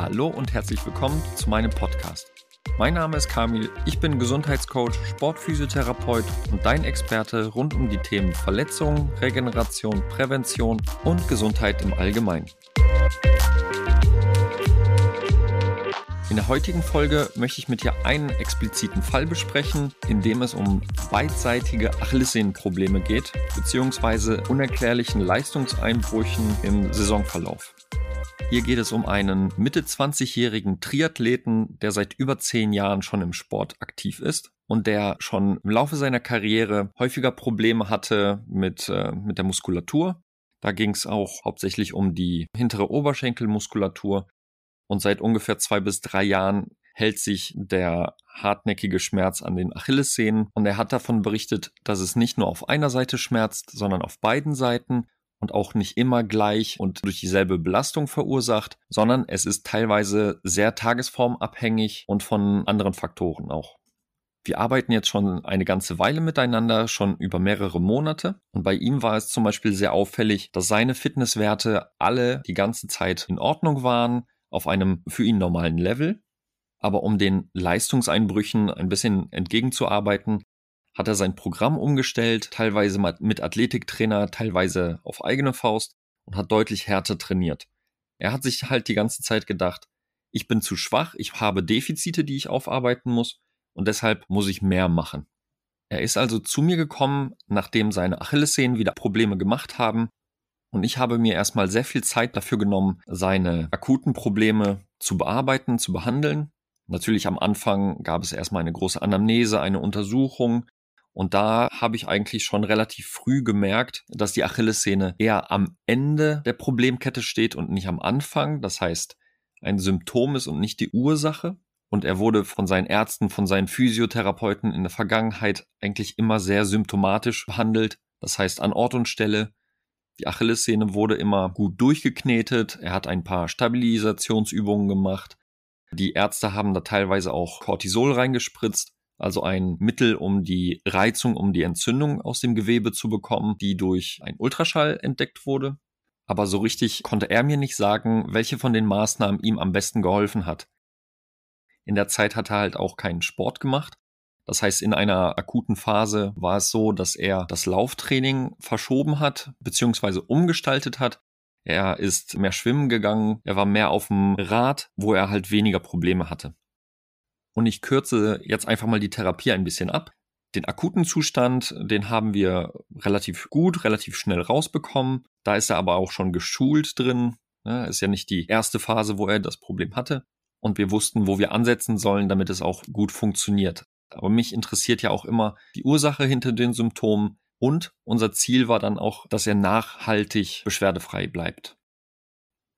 Hallo und herzlich willkommen zu meinem Podcast. Mein Name ist Kamil, ich bin Gesundheitscoach, Sportphysiotherapeut und dein Experte rund um die Themen Verletzungen, Regeneration, Prävention und Gesundheit im Allgemeinen. In der heutigen Folge möchte ich mit dir einen expliziten Fall besprechen, in dem es um beidseitige Achillessehnenprobleme geht, beziehungsweise unerklärlichen Leistungseinbrüchen im Saisonverlauf. Hier geht es um einen Mitte 20-jährigen Triathleten, der seit über zehn Jahren schon im Sport aktiv ist und der schon im Laufe seiner Karriere häufiger Probleme hatte mit, äh, mit der Muskulatur. Da ging es auch hauptsächlich um die hintere Oberschenkelmuskulatur. Und seit ungefähr zwei bis drei Jahren hält sich der hartnäckige Schmerz an den Achillessehnen. Und er hat davon berichtet, dass es nicht nur auf einer Seite schmerzt, sondern auf beiden Seiten und auch nicht immer gleich und durch dieselbe Belastung verursacht, sondern es ist teilweise sehr tagesformabhängig und von anderen Faktoren auch. Wir arbeiten jetzt schon eine ganze Weile miteinander, schon über mehrere Monate. Und bei ihm war es zum Beispiel sehr auffällig, dass seine Fitnesswerte alle die ganze Zeit in Ordnung waren auf einem für ihn normalen Level. Aber um den Leistungseinbrüchen ein bisschen entgegenzuarbeiten, hat er sein Programm umgestellt, teilweise mit Athletiktrainer, teilweise auf eigene Faust und hat deutlich härter trainiert. Er hat sich halt die ganze Zeit gedacht, ich bin zu schwach, ich habe Defizite, die ich aufarbeiten muss und deshalb muss ich mehr machen. Er ist also zu mir gekommen, nachdem seine Achillessehnen wieder Probleme gemacht haben und ich habe mir erstmal sehr viel Zeit dafür genommen, seine akuten Probleme zu bearbeiten, zu behandeln. Natürlich am Anfang gab es erstmal eine große Anamnese, eine Untersuchung. Und da habe ich eigentlich schon relativ früh gemerkt, dass die Achillessehne eher am Ende der Problemkette steht und nicht am Anfang. Das heißt, ein Symptom ist und nicht die Ursache. Und er wurde von seinen Ärzten, von seinen Physiotherapeuten in der Vergangenheit eigentlich immer sehr symptomatisch behandelt. Das heißt, an Ort und Stelle die Achillessehne wurde immer gut durchgeknetet. Er hat ein paar Stabilisationsübungen gemacht. Die Ärzte haben da teilweise auch Cortisol reingespritzt, also ein Mittel, um die Reizung, um die Entzündung aus dem Gewebe zu bekommen, die durch ein Ultraschall entdeckt wurde. Aber so richtig konnte er mir nicht sagen, welche von den Maßnahmen ihm am besten geholfen hat. In der Zeit hat er halt auch keinen Sport gemacht das heißt, in einer akuten Phase war es so, dass er das Lauftraining verschoben hat, beziehungsweise umgestaltet hat. Er ist mehr schwimmen gegangen, er war mehr auf dem Rad, wo er halt weniger Probleme hatte. Und ich kürze jetzt einfach mal die Therapie ein bisschen ab. Den akuten Zustand, den haben wir relativ gut, relativ schnell rausbekommen. Da ist er aber auch schon geschult drin. Ja, ist ja nicht die erste Phase, wo er das Problem hatte. Und wir wussten, wo wir ansetzen sollen, damit es auch gut funktioniert. Aber mich interessiert ja auch immer die Ursache hinter den Symptomen und unser Ziel war dann auch, dass er nachhaltig beschwerdefrei bleibt.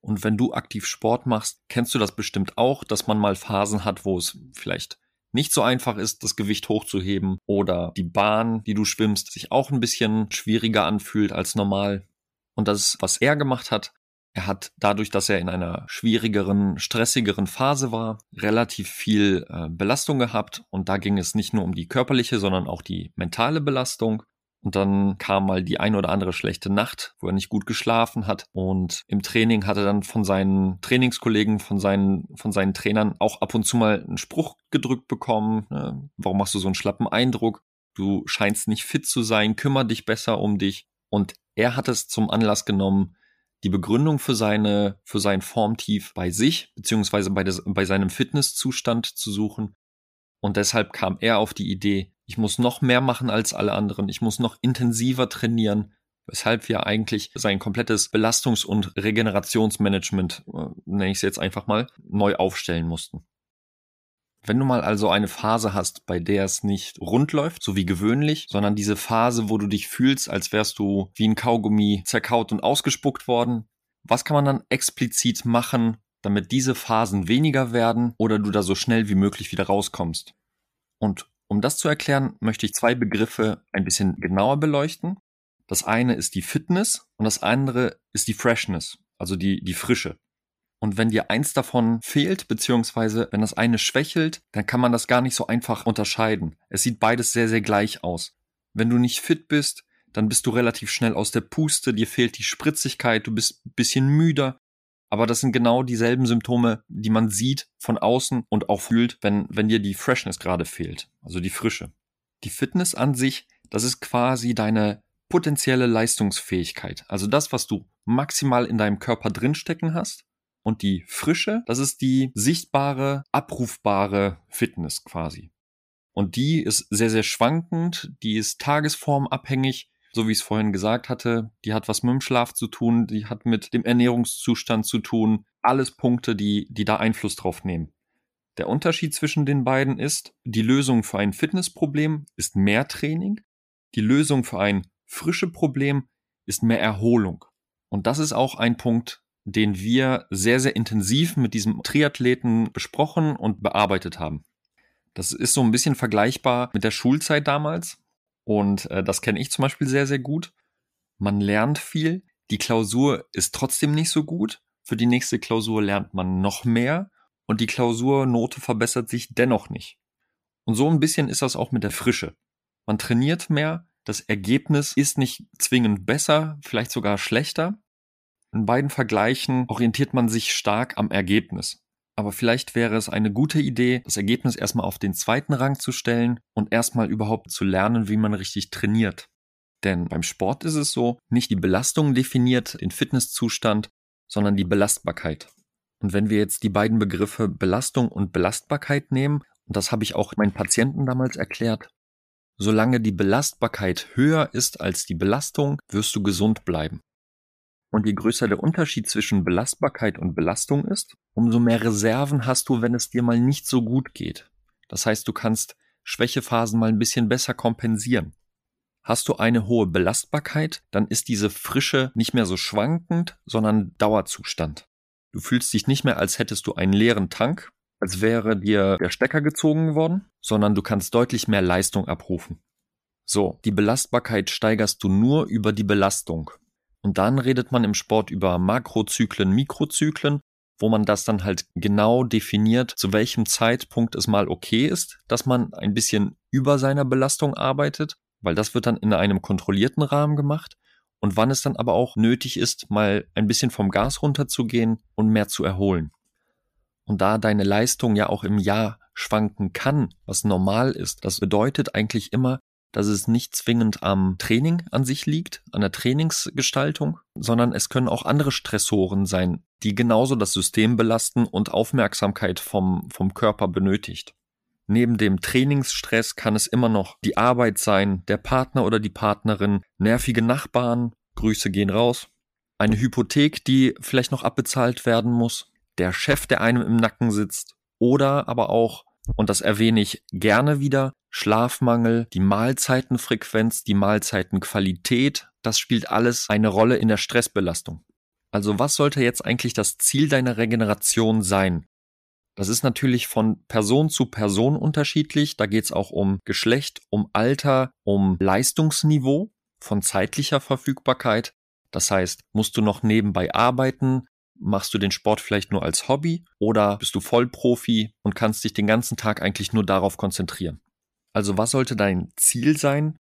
Und wenn du aktiv Sport machst, kennst du das bestimmt auch, dass man mal Phasen hat, wo es vielleicht nicht so einfach ist, das Gewicht hochzuheben oder die Bahn, die du schwimmst, sich auch ein bisschen schwieriger anfühlt als normal. Und das, was er gemacht hat, er hat dadurch, dass er in einer schwierigeren, stressigeren Phase war, relativ viel äh, Belastung gehabt und da ging es nicht nur um die körperliche, sondern auch die mentale Belastung. Und dann kam mal die ein oder andere schlechte Nacht, wo er nicht gut geschlafen hat. Und im Training hat er dann von seinen Trainingskollegen, von seinen, von seinen Trainern auch ab und zu mal einen Spruch gedrückt bekommen. Ne? Warum machst du so einen schlappen Eindruck? Du scheinst nicht fit zu sein, kümmer dich besser um dich. Und er hat es zum Anlass genommen, die Begründung für seine, für sein Formtief bei sich, beziehungsweise bei, des, bei seinem Fitnesszustand zu suchen. Und deshalb kam er auf die Idee, ich muss noch mehr machen als alle anderen, ich muss noch intensiver trainieren, weshalb wir eigentlich sein komplettes Belastungs- und Regenerationsmanagement, äh, nenne ich es jetzt einfach mal, neu aufstellen mussten. Wenn du mal also eine Phase hast, bei der es nicht rund läuft, so wie gewöhnlich, sondern diese Phase, wo du dich fühlst, als wärst du wie ein Kaugummi zerkaut und ausgespuckt worden, was kann man dann explizit machen, damit diese Phasen weniger werden oder du da so schnell wie möglich wieder rauskommst? Und um das zu erklären, möchte ich zwei Begriffe ein bisschen genauer beleuchten. Das eine ist die Fitness und das andere ist die Freshness, also die, die Frische. Und wenn dir eins davon fehlt, beziehungsweise wenn das eine schwächelt, dann kann man das gar nicht so einfach unterscheiden. Es sieht beides sehr, sehr gleich aus. Wenn du nicht fit bist, dann bist du relativ schnell aus der Puste, dir fehlt die Spritzigkeit, du bist ein bisschen müder. Aber das sind genau dieselben Symptome, die man sieht von außen und auch fühlt, wenn, wenn dir die Freshness gerade fehlt, also die Frische. Die Fitness an sich, das ist quasi deine potenzielle Leistungsfähigkeit. Also das, was du maximal in deinem Körper drinstecken hast. Und die Frische, das ist die sichtbare, abrufbare Fitness quasi. Und die ist sehr, sehr schwankend, die ist tagesformabhängig so wie ich es vorhin gesagt hatte, die hat was mit dem Schlaf zu tun, die hat mit dem Ernährungszustand zu tun, alles Punkte, die, die da Einfluss drauf nehmen. Der Unterschied zwischen den beiden ist, die Lösung für ein Fitnessproblem ist mehr Training, die Lösung für ein frische Problem ist mehr Erholung. Und das ist auch ein Punkt, den wir sehr, sehr intensiv mit diesem Triathleten besprochen und bearbeitet haben. Das ist so ein bisschen vergleichbar mit der Schulzeit damals. Und äh, das kenne ich zum Beispiel sehr, sehr gut. Man lernt viel. Die Klausur ist trotzdem nicht so gut. Für die nächste Klausur lernt man noch mehr und die Klausurnote verbessert sich dennoch nicht. Und so ein bisschen ist das auch mit der Frische. Man trainiert mehr, das Ergebnis ist nicht zwingend besser, vielleicht sogar schlechter. In beiden Vergleichen orientiert man sich stark am Ergebnis. Aber vielleicht wäre es eine gute Idee, das Ergebnis erstmal auf den zweiten Rang zu stellen und erstmal überhaupt zu lernen, wie man richtig trainiert. Denn beim Sport ist es so, nicht die Belastung definiert den Fitnesszustand, sondern die Belastbarkeit. Und wenn wir jetzt die beiden Begriffe Belastung und Belastbarkeit nehmen, und das habe ich auch meinen Patienten damals erklärt, solange die Belastbarkeit höher ist als die Belastung, wirst du gesund bleiben. Und je größer der Unterschied zwischen Belastbarkeit und Belastung ist, umso mehr Reserven hast du, wenn es dir mal nicht so gut geht. Das heißt, du kannst Schwächephasen mal ein bisschen besser kompensieren. Hast du eine hohe Belastbarkeit, dann ist diese Frische nicht mehr so schwankend, sondern Dauerzustand. Du fühlst dich nicht mehr, als hättest du einen leeren Tank, als wäre dir der Stecker gezogen worden, sondern du kannst deutlich mehr Leistung abrufen. So, die Belastbarkeit steigerst du nur über die Belastung. Und dann redet man im Sport über Makrozyklen, Mikrozyklen, wo man das dann halt genau definiert, zu welchem Zeitpunkt es mal okay ist, dass man ein bisschen über seiner Belastung arbeitet, weil das wird dann in einem kontrollierten Rahmen gemacht und wann es dann aber auch nötig ist, mal ein bisschen vom Gas runterzugehen und mehr zu erholen. Und da deine Leistung ja auch im Jahr schwanken kann, was normal ist, das bedeutet eigentlich immer, dass es nicht zwingend am Training an sich liegt, an der Trainingsgestaltung, sondern es können auch andere Stressoren sein, die genauso das System belasten und Aufmerksamkeit vom, vom Körper benötigt. Neben dem Trainingsstress kann es immer noch die Arbeit sein, der Partner oder die Partnerin, nervige Nachbarn, Grüße gehen raus, eine Hypothek, die vielleicht noch abbezahlt werden muss, der Chef, der einem im Nacken sitzt, oder aber auch, und das erwähne ich gerne wieder, Schlafmangel, die Mahlzeitenfrequenz, die Mahlzeitenqualität, das spielt alles eine Rolle in der Stressbelastung. Also was sollte jetzt eigentlich das Ziel deiner Regeneration sein? Das ist natürlich von Person zu Person unterschiedlich. Da geht es auch um Geschlecht, um Alter, um Leistungsniveau, von zeitlicher Verfügbarkeit. Das heißt, musst du noch nebenbei arbeiten? Machst du den Sport vielleicht nur als Hobby oder bist du Vollprofi und kannst dich den ganzen Tag eigentlich nur darauf konzentrieren? Also was sollte dein Ziel sein?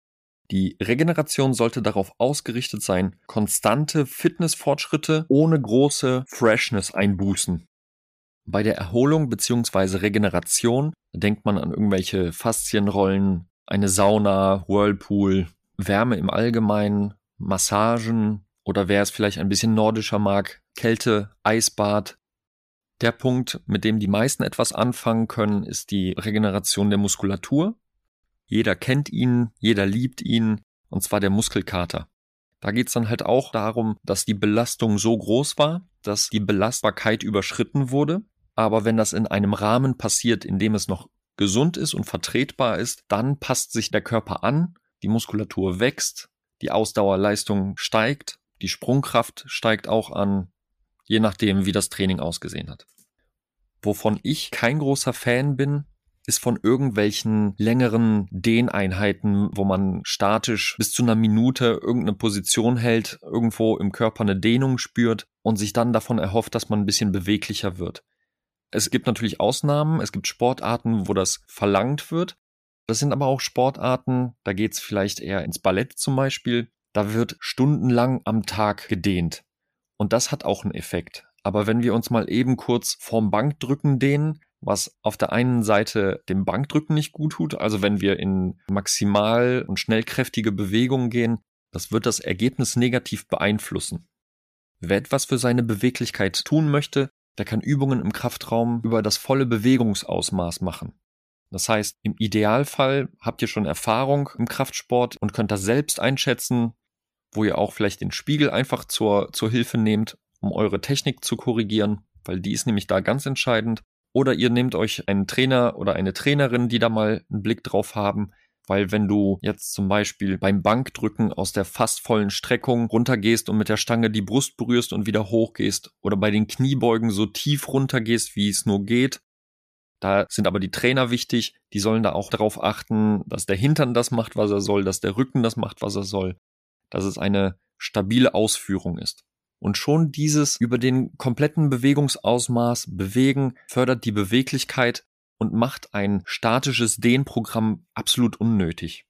Die Regeneration sollte darauf ausgerichtet sein, konstante Fitnessfortschritte ohne große Freshness einbußen. Bei der Erholung bzw. Regeneration denkt man an irgendwelche Faszienrollen, eine Sauna, Whirlpool, Wärme im Allgemeinen, Massagen oder wer es vielleicht ein bisschen nordischer mag, Kälte, Eisbad. Der Punkt, mit dem die meisten etwas anfangen können, ist die Regeneration der Muskulatur. Jeder kennt ihn, jeder liebt ihn, und zwar der Muskelkater. Da geht's dann halt auch darum, dass die Belastung so groß war, dass die Belastbarkeit überschritten wurde. Aber wenn das in einem Rahmen passiert, in dem es noch gesund ist und vertretbar ist, dann passt sich der Körper an, die Muskulatur wächst, die Ausdauerleistung steigt, die Sprungkraft steigt auch an, je nachdem, wie das Training ausgesehen hat. Wovon ich kein großer Fan bin, ist von irgendwelchen längeren Dehneinheiten, wo man statisch bis zu einer Minute irgendeine Position hält, irgendwo im Körper eine Dehnung spürt und sich dann davon erhofft, dass man ein bisschen beweglicher wird. Es gibt natürlich Ausnahmen, es gibt Sportarten, wo das verlangt wird. Das sind aber auch Sportarten, da geht es vielleicht eher ins Ballett zum Beispiel. Da wird stundenlang am Tag gedehnt. Und das hat auch einen Effekt. Aber wenn wir uns mal eben kurz vorm Bankdrücken dehnen, was auf der einen Seite dem Bankdrücken nicht gut tut, also wenn wir in maximal und schnellkräftige Bewegungen gehen, das wird das Ergebnis negativ beeinflussen. Wer etwas für seine Beweglichkeit tun möchte, der kann Übungen im Kraftraum über das volle Bewegungsausmaß machen. Das heißt, im Idealfall habt ihr schon Erfahrung im Kraftsport und könnt das selbst einschätzen, wo ihr auch vielleicht den Spiegel einfach zur, zur Hilfe nehmt, um eure Technik zu korrigieren, weil die ist nämlich da ganz entscheidend. Oder ihr nehmt euch einen Trainer oder eine Trainerin, die da mal einen Blick drauf haben, weil wenn du jetzt zum Beispiel beim Bankdrücken aus der fast vollen Streckung runtergehst und mit der Stange die Brust berührst und wieder hochgehst oder bei den Kniebeugen so tief runtergehst, wie es nur geht, da sind aber die Trainer wichtig, die sollen da auch darauf achten, dass der Hintern das macht, was er soll, dass der Rücken das macht, was er soll, dass es eine stabile Ausführung ist. Und schon dieses über den kompletten Bewegungsausmaß bewegen fördert die Beweglichkeit und macht ein statisches Dehnprogramm absolut unnötig.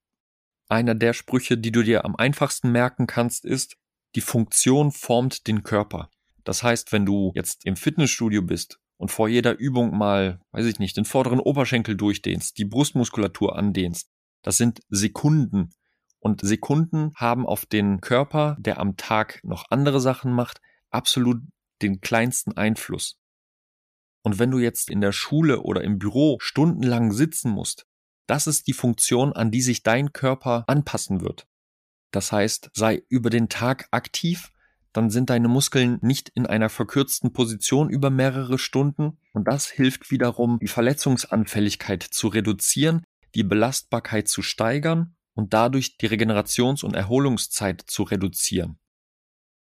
Einer der Sprüche, die du dir am einfachsten merken kannst, ist, die Funktion formt den Körper. Das heißt, wenn du jetzt im Fitnessstudio bist und vor jeder Übung mal, weiß ich nicht, den vorderen Oberschenkel durchdehnst, die Brustmuskulatur andehnst, das sind Sekunden. Und Sekunden haben auf den Körper, der am Tag noch andere Sachen macht, absolut den kleinsten Einfluss. Und wenn du jetzt in der Schule oder im Büro stundenlang sitzen musst, das ist die Funktion, an die sich dein Körper anpassen wird. Das heißt, sei über den Tag aktiv, dann sind deine Muskeln nicht in einer verkürzten Position über mehrere Stunden und das hilft wiederum, die Verletzungsanfälligkeit zu reduzieren, die Belastbarkeit zu steigern und dadurch die Regenerations- und Erholungszeit zu reduzieren.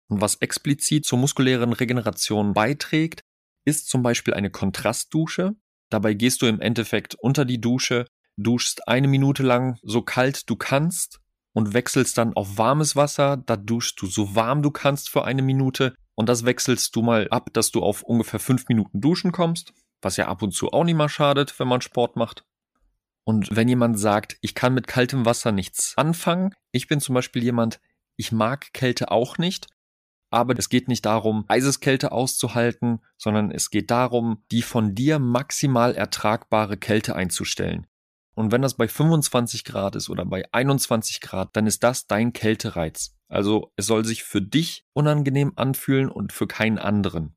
Und was explizit zur muskulären Regeneration beiträgt, ist zum Beispiel eine Kontrastdusche. Dabei gehst du im Endeffekt unter die Dusche, duschst eine Minute lang so kalt du kannst und wechselst dann auf warmes Wasser. Da duschst du so warm du kannst für eine Minute und das wechselst du mal ab, dass du auf ungefähr fünf Minuten duschen kommst, was ja ab und zu auch nicht mal schadet, wenn man Sport macht. Und wenn jemand sagt, ich kann mit kaltem Wasser nichts anfangen, ich bin zum Beispiel jemand, ich mag Kälte auch nicht, aber es geht nicht darum, Eiseskälte auszuhalten, sondern es geht darum, die von dir maximal ertragbare Kälte einzustellen. Und wenn das bei 25 Grad ist oder bei 21 Grad, dann ist das dein Kältereiz. Also es soll sich für dich unangenehm anfühlen und für keinen anderen.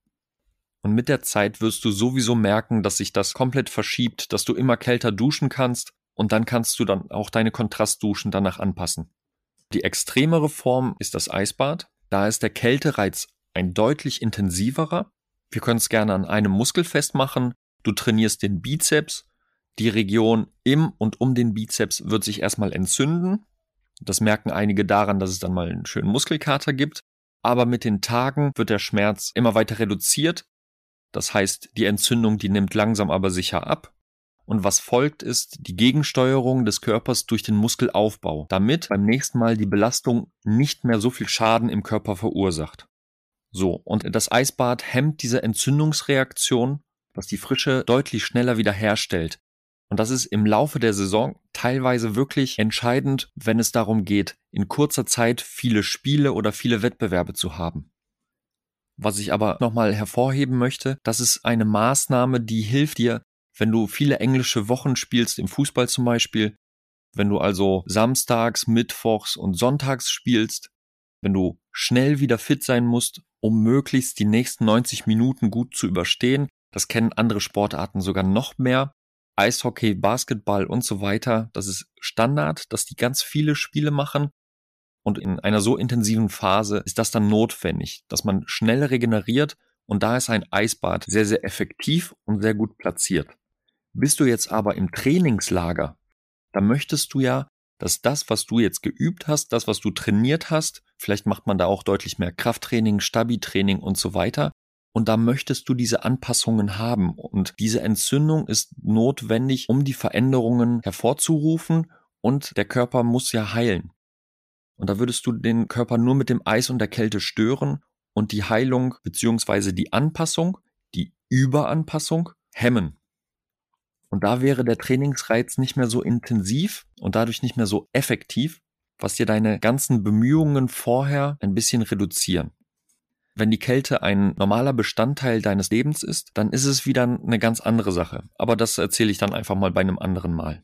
Und mit der Zeit wirst du sowieso merken, dass sich das komplett verschiebt, dass du immer kälter duschen kannst und dann kannst du dann auch deine Kontrastduschen danach anpassen. Die extremere Form ist das Eisbad. Da ist der Kältereiz ein deutlich intensiverer. Wir können es gerne an einem Muskel festmachen. Du trainierst den Bizeps. Die Region im und um den Bizeps wird sich erstmal entzünden. Das merken einige daran, dass es dann mal einen schönen Muskelkater gibt. Aber mit den Tagen wird der Schmerz immer weiter reduziert. Das heißt, die Entzündung, die nimmt langsam aber sicher ab. Und was folgt ist die Gegensteuerung des Körpers durch den Muskelaufbau, damit beim nächsten Mal die Belastung nicht mehr so viel Schaden im Körper verursacht. So, und das Eisbad hemmt diese Entzündungsreaktion, was die Frische deutlich schneller wiederherstellt. Und das ist im Laufe der Saison teilweise wirklich entscheidend, wenn es darum geht, in kurzer Zeit viele Spiele oder viele Wettbewerbe zu haben. Was ich aber nochmal hervorheben möchte, das ist eine Maßnahme, die hilft dir, wenn du viele englische Wochen spielst, im Fußball zum Beispiel, wenn du also samstags, mittwochs und sonntags spielst, wenn du schnell wieder fit sein musst, um möglichst die nächsten 90 Minuten gut zu überstehen, das kennen andere Sportarten sogar noch mehr. Eishockey, Basketball und so weiter, das ist Standard, dass die ganz viele Spiele machen. Und in einer so intensiven Phase ist das dann notwendig, dass man schnell regeneriert und da ist ein Eisbad sehr, sehr effektiv und sehr gut platziert. Bist du jetzt aber im Trainingslager, dann möchtest du ja, dass das, was du jetzt geübt hast, das, was du trainiert hast, vielleicht macht man da auch deutlich mehr Krafttraining, Stabi-Training und so weiter. Und da möchtest du diese Anpassungen haben. Und diese Entzündung ist notwendig, um die Veränderungen hervorzurufen. Und der Körper muss ja heilen. Und da würdest du den Körper nur mit dem Eis und der Kälte stören und die Heilung beziehungsweise die Anpassung, die Überanpassung hemmen. Und da wäre der Trainingsreiz nicht mehr so intensiv und dadurch nicht mehr so effektiv, was dir deine ganzen Bemühungen vorher ein bisschen reduzieren. Wenn die Kälte ein normaler Bestandteil deines Lebens ist, dann ist es wieder eine ganz andere Sache. Aber das erzähle ich dann einfach mal bei einem anderen Mal.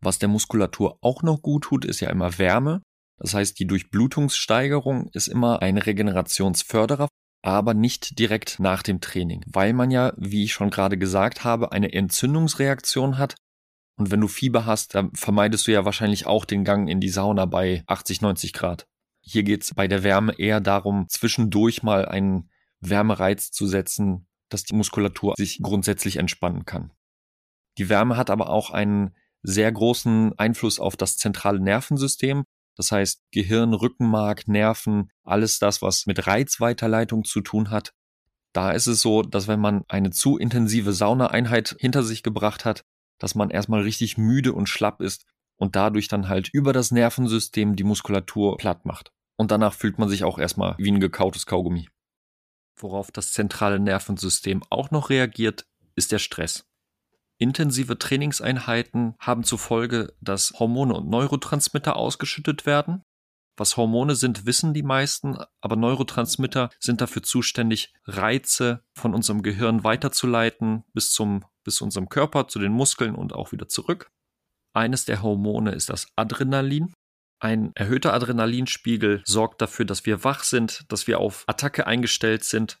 Was der Muskulatur auch noch gut tut, ist ja immer Wärme. Das heißt, die Durchblutungssteigerung ist immer ein Regenerationsförderer, aber nicht direkt nach dem Training, weil man ja, wie ich schon gerade gesagt habe, eine Entzündungsreaktion hat. Und wenn du Fieber hast, dann vermeidest du ja wahrscheinlich auch den Gang in die Sauna bei 80, 90 Grad. Hier geht es bei der Wärme eher darum, zwischendurch mal einen Wärmereiz zu setzen, dass die Muskulatur sich grundsätzlich entspannen kann. Die Wärme hat aber auch einen sehr großen Einfluss auf das zentrale Nervensystem. Das heißt, Gehirn, Rückenmark, Nerven, alles das, was mit Reizweiterleitung zu tun hat. Da ist es so, dass wenn man eine zu intensive Saunaeinheit hinter sich gebracht hat, dass man erstmal richtig müde und schlapp ist und dadurch dann halt über das Nervensystem die Muskulatur platt macht. Und danach fühlt man sich auch erstmal wie ein gekautes Kaugummi. Worauf das zentrale Nervensystem auch noch reagiert, ist der Stress. Intensive Trainingseinheiten haben zur Folge, dass Hormone und Neurotransmitter ausgeschüttet werden. Was Hormone sind, wissen die meisten, aber Neurotransmitter sind dafür zuständig, Reize von unserem Gehirn weiterzuleiten bis zum, bis zu unserem Körper, zu den Muskeln und auch wieder zurück. Eines der Hormone ist das Adrenalin. Ein erhöhter Adrenalinspiegel sorgt dafür, dass wir wach sind, dass wir auf Attacke eingestellt sind.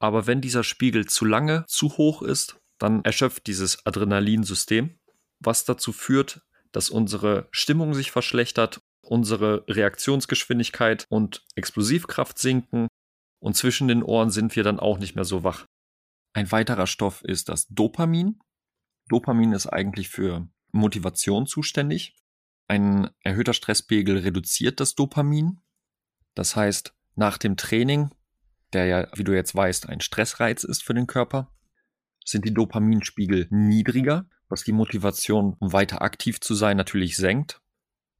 Aber wenn dieser Spiegel zu lange zu hoch ist, dann erschöpft dieses Adrenalinsystem, was dazu führt, dass unsere Stimmung sich verschlechtert, unsere Reaktionsgeschwindigkeit und Explosivkraft sinken und zwischen den Ohren sind wir dann auch nicht mehr so wach. Ein weiterer Stoff ist das Dopamin. Dopamin ist eigentlich für Motivation zuständig. Ein erhöhter Stresspegel reduziert das Dopamin. Das heißt, nach dem Training, der ja, wie du jetzt weißt, ein Stressreiz ist für den Körper, sind die Dopaminspiegel niedriger, was die Motivation, um weiter aktiv zu sein, natürlich senkt.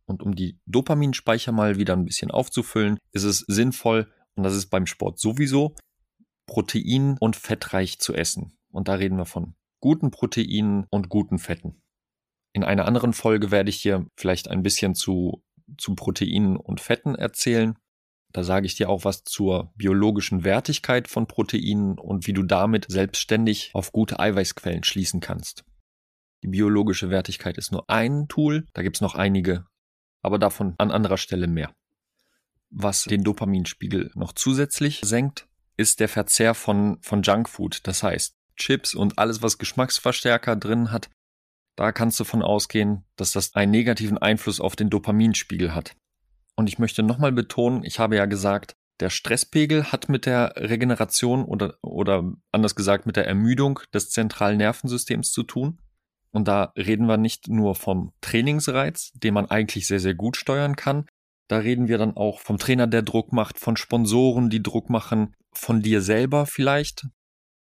Und um die Dopaminspeicher mal wieder ein bisschen aufzufüllen, ist es sinnvoll, und das ist beim Sport sowieso, protein- und fettreich zu essen. Und da reden wir von guten Proteinen und guten Fetten. In einer anderen Folge werde ich dir vielleicht ein bisschen zu, zu Proteinen und Fetten erzählen. Da sage ich dir auch was zur biologischen Wertigkeit von Proteinen und wie du damit selbstständig auf gute Eiweißquellen schließen kannst. Die biologische Wertigkeit ist nur ein Tool, da gibt es noch einige, aber davon an anderer Stelle mehr. Was den Dopaminspiegel noch zusätzlich senkt, ist der Verzehr von, von Junkfood, das heißt Chips und alles, was Geschmacksverstärker drin hat. Da kannst du von ausgehen, dass das einen negativen Einfluss auf den Dopaminspiegel hat. Und ich möchte nochmal betonen, ich habe ja gesagt, der Stresspegel hat mit der Regeneration oder, oder anders gesagt mit der Ermüdung des zentralen Nervensystems zu tun. Und da reden wir nicht nur vom Trainingsreiz, den man eigentlich sehr, sehr gut steuern kann. Da reden wir dann auch vom Trainer, der Druck macht, von Sponsoren, die Druck machen, von dir selber vielleicht.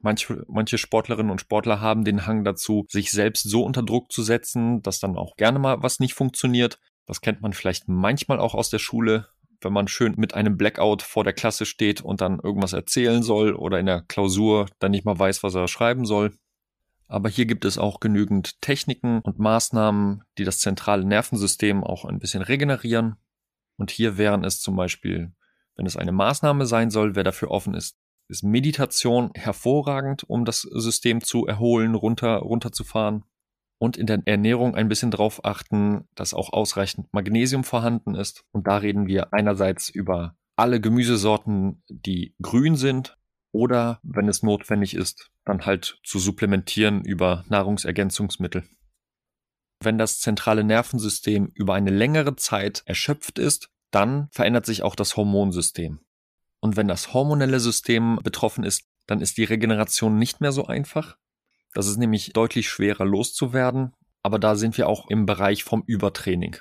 Manche, manche Sportlerinnen und Sportler haben den Hang dazu, sich selbst so unter Druck zu setzen, dass dann auch gerne mal was nicht funktioniert. Das kennt man vielleicht manchmal auch aus der Schule, wenn man schön mit einem Blackout vor der Klasse steht und dann irgendwas erzählen soll oder in der Klausur dann nicht mal weiß, was er schreiben soll. Aber hier gibt es auch genügend Techniken und Maßnahmen, die das zentrale Nervensystem auch ein bisschen regenerieren. Und hier wären es zum Beispiel, wenn es eine Maßnahme sein soll, wer dafür offen ist, ist Meditation hervorragend, um das System zu erholen, runter, runterzufahren und in der Ernährung ein bisschen drauf achten, dass auch ausreichend Magnesium vorhanden ist. Und da reden wir einerseits über alle Gemüsesorten, die grün sind oder, wenn es notwendig ist, dann halt zu supplementieren über Nahrungsergänzungsmittel. Wenn das zentrale Nervensystem über eine längere Zeit erschöpft ist, dann verändert sich auch das Hormonsystem. Und wenn das hormonelle System betroffen ist, dann ist die Regeneration nicht mehr so einfach. Das ist nämlich deutlich schwerer loszuwerden, aber da sind wir auch im Bereich vom Übertraining.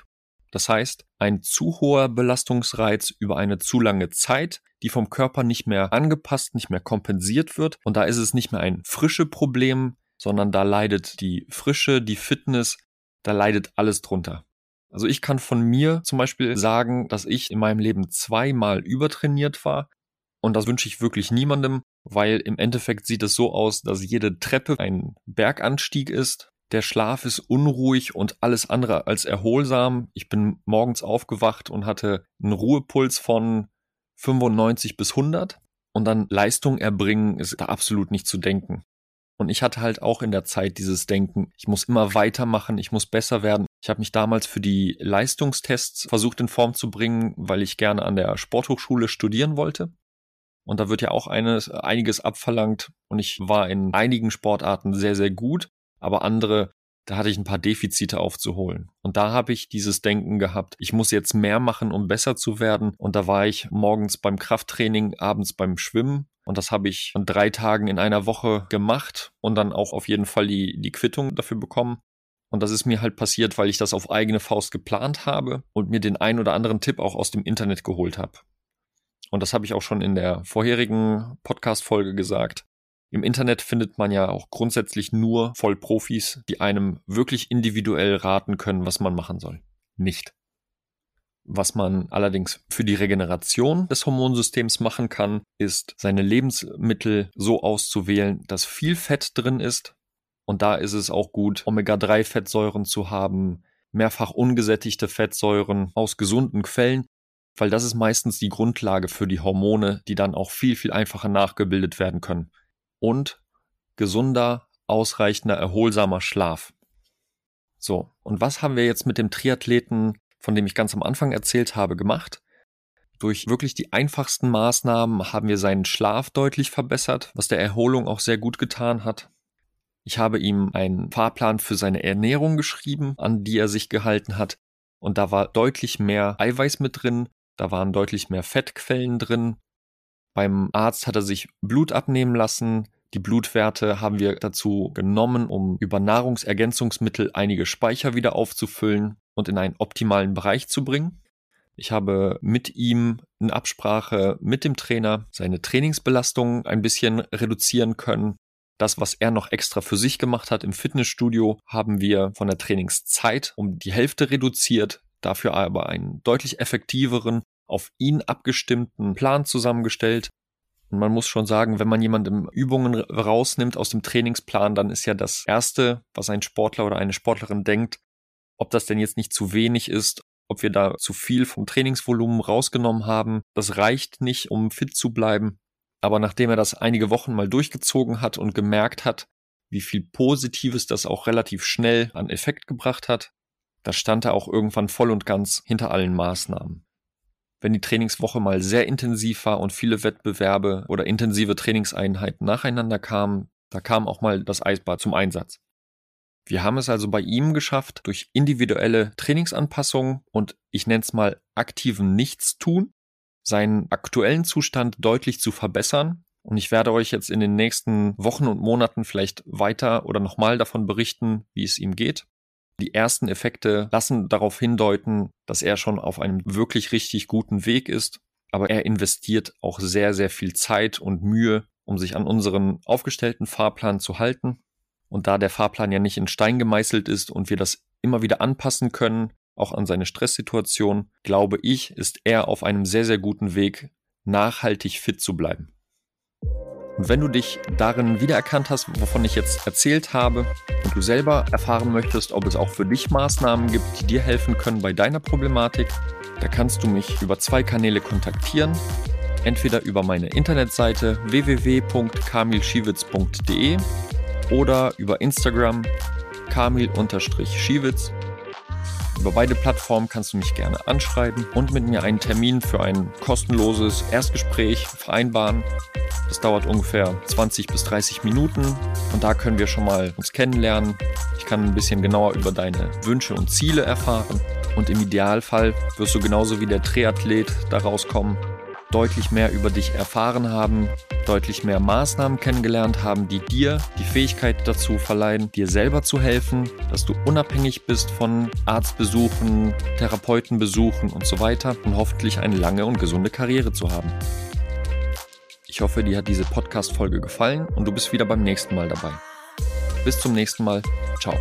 Das heißt, ein zu hoher Belastungsreiz über eine zu lange Zeit, die vom Körper nicht mehr angepasst, nicht mehr kompensiert wird. Und da ist es nicht mehr ein frische Problem, sondern da leidet die Frische, die Fitness, da leidet alles drunter. Also ich kann von mir zum Beispiel sagen, dass ich in meinem Leben zweimal übertrainiert war. Und das wünsche ich wirklich niemandem weil im Endeffekt sieht es so aus, dass jede Treppe ein Berganstieg ist. Der Schlaf ist unruhig und alles andere als erholsam. Ich bin morgens aufgewacht und hatte einen Ruhepuls von 95 bis 100. und dann Leistung erbringen ist da absolut nicht zu denken. Und ich hatte halt auch in der Zeit dieses Denken, ich muss immer weitermachen, ich muss besser werden. Ich habe mich damals für die Leistungstests versucht in Form zu bringen, weil ich gerne an der Sporthochschule studieren wollte. Und da wird ja auch eines, einiges abverlangt. Und ich war in einigen Sportarten sehr, sehr gut, aber andere da hatte ich ein paar Defizite aufzuholen. Und da habe ich dieses Denken gehabt, ich muss jetzt mehr machen, um besser zu werden. Und da war ich morgens beim Krafttraining, abends beim Schwimmen. Und das habe ich an drei Tagen in einer Woche gemacht und dann auch auf jeden Fall die, die Quittung dafür bekommen. Und das ist mir halt passiert, weil ich das auf eigene Faust geplant habe und mir den ein oder anderen Tipp auch aus dem Internet geholt habe. Und das habe ich auch schon in der vorherigen Podcast-Folge gesagt. Im Internet findet man ja auch grundsätzlich nur Vollprofis, die einem wirklich individuell raten können, was man machen soll. Nicht. Was man allerdings für die Regeneration des Hormonsystems machen kann, ist seine Lebensmittel so auszuwählen, dass viel Fett drin ist. Und da ist es auch gut, Omega-3-Fettsäuren zu haben, mehrfach ungesättigte Fettsäuren aus gesunden Quellen, weil das ist meistens die Grundlage für die Hormone, die dann auch viel, viel einfacher nachgebildet werden können und gesunder, ausreichender, erholsamer Schlaf. So, und was haben wir jetzt mit dem Triathleten, von dem ich ganz am Anfang erzählt habe, gemacht? Durch wirklich die einfachsten Maßnahmen haben wir seinen Schlaf deutlich verbessert, was der Erholung auch sehr gut getan hat. Ich habe ihm einen Fahrplan für seine Ernährung geschrieben, an die er sich gehalten hat. Und da war deutlich mehr Eiweiß mit drin, da waren deutlich mehr Fettquellen drin, beim Arzt hat er sich Blut abnehmen lassen. Die Blutwerte haben wir dazu genommen, um über Nahrungsergänzungsmittel einige Speicher wieder aufzufüllen und in einen optimalen Bereich zu bringen. Ich habe mit ihm in Absprache mit dem Trainer seine Trainingsbelastung ein bisschen reduzieren können. Das, was er noch extra für sich gemacht hat im Fitnessstudio, haben wir von der Trainingszeit um die Hälfte reduziert, dafür aber einen deutlich effektiveren auf ihn abgestimmten Plan zusammengestellt. Und man muss schon sagen, wenn man jemandem Übungen rausnimmt aus dem Trainingsplan, dann ist ja das Erste, was ein Sportler oder eine Sportlerin denkt, ob das denn jetzt nicht zu wenig ist, ob wir da zu viel vom Trainingsvolumen rausgenommen haben. Das reicht nicht, um fit zu bleiben. Aber nachdem er das einige Wochen mal durchgezogen hat und gemerkt hat, wie viel Positives das auch relativ schnell an Effekt gebracht hat, da stand er auch irgendwann voll und ganz hinter allen Maßnahmen wenn die Trainingswoche mal sehr intensiv war und viele Wettbewerbe oder intensive Trainingseinheiten nacheinander kamen, da kam auch mal das Eisbad zum Einsatz. Wir haben es also bei ihm geschafft, durch individuelle Trainingsanpassungen und ich nenne es mal aktiven Nichtstun, seinen aktuellen Zustand deutlich zu verbessern. Und ich werde euch jetzt in den nächsten Wochen und Monaten vielleicht weiter oder nochmal davon berichten, wie es ihm geht. Die ersten Effekte lassen darauf hindeuten, dass er schon auf einem wirklich richtig guten Weg ist, aber er investiert auch sehr, sehr viel Zeit und Mühe, um sich an unseren aufgestellten Fahrplan zu halten. Und da der Fahrplan ja nicht in Stein gemeißelt ist und wir das immer wieder anpassen können, auch an seine Stresssituation, glaube ich, ist er auf einem sehr, sehr guten Weg, nachhaltig fit zu bleiben. Und wenn du dich darin wiedererkannt hast, wovon ich jetzt erzählt habe, und du selber erfahren möchtest, ob es auch für dich Maßnahmen gibt, die dir helfen können bei deiner Problematik, da kannst du mich über zwei Kanäle kontaktieren. Entweder über meine Internetseite www.kamilschiewitz.de oder über Instagram kamil-schiewitz. Über beide Plattformen kannst du mich gerne anschreiben und mit mir einen Termin für ein kostenloses Erstgespräch vereinbaren. Das dauert ungefähr 20 bis 30 Minuten und da können wir schon mal uns kennenlernen. Ich kann ein bisschen genauer über deine Wünsche und Ziele erfahren und im Idealfall wirst du genauso wie der Triathlet daraus kommen, deutlich mehr über dich erfahren haben, deutlich mehr Maßnahmen kennengelernt haben, die dir die Fähigkeit dazu verleihen, dir selber zu helfen, dass du unabhängig bist von Arztbesuchen, Therapeutenbesuchen und so weiter und hoffentlich eine lange und gesunde Karriere zu haben. Ich hoffe, dir hat diese Podcast-Folge gefallen und du bist wieder beim nächsten Mal dabei. Bis zum nächsten Mal. Ciao.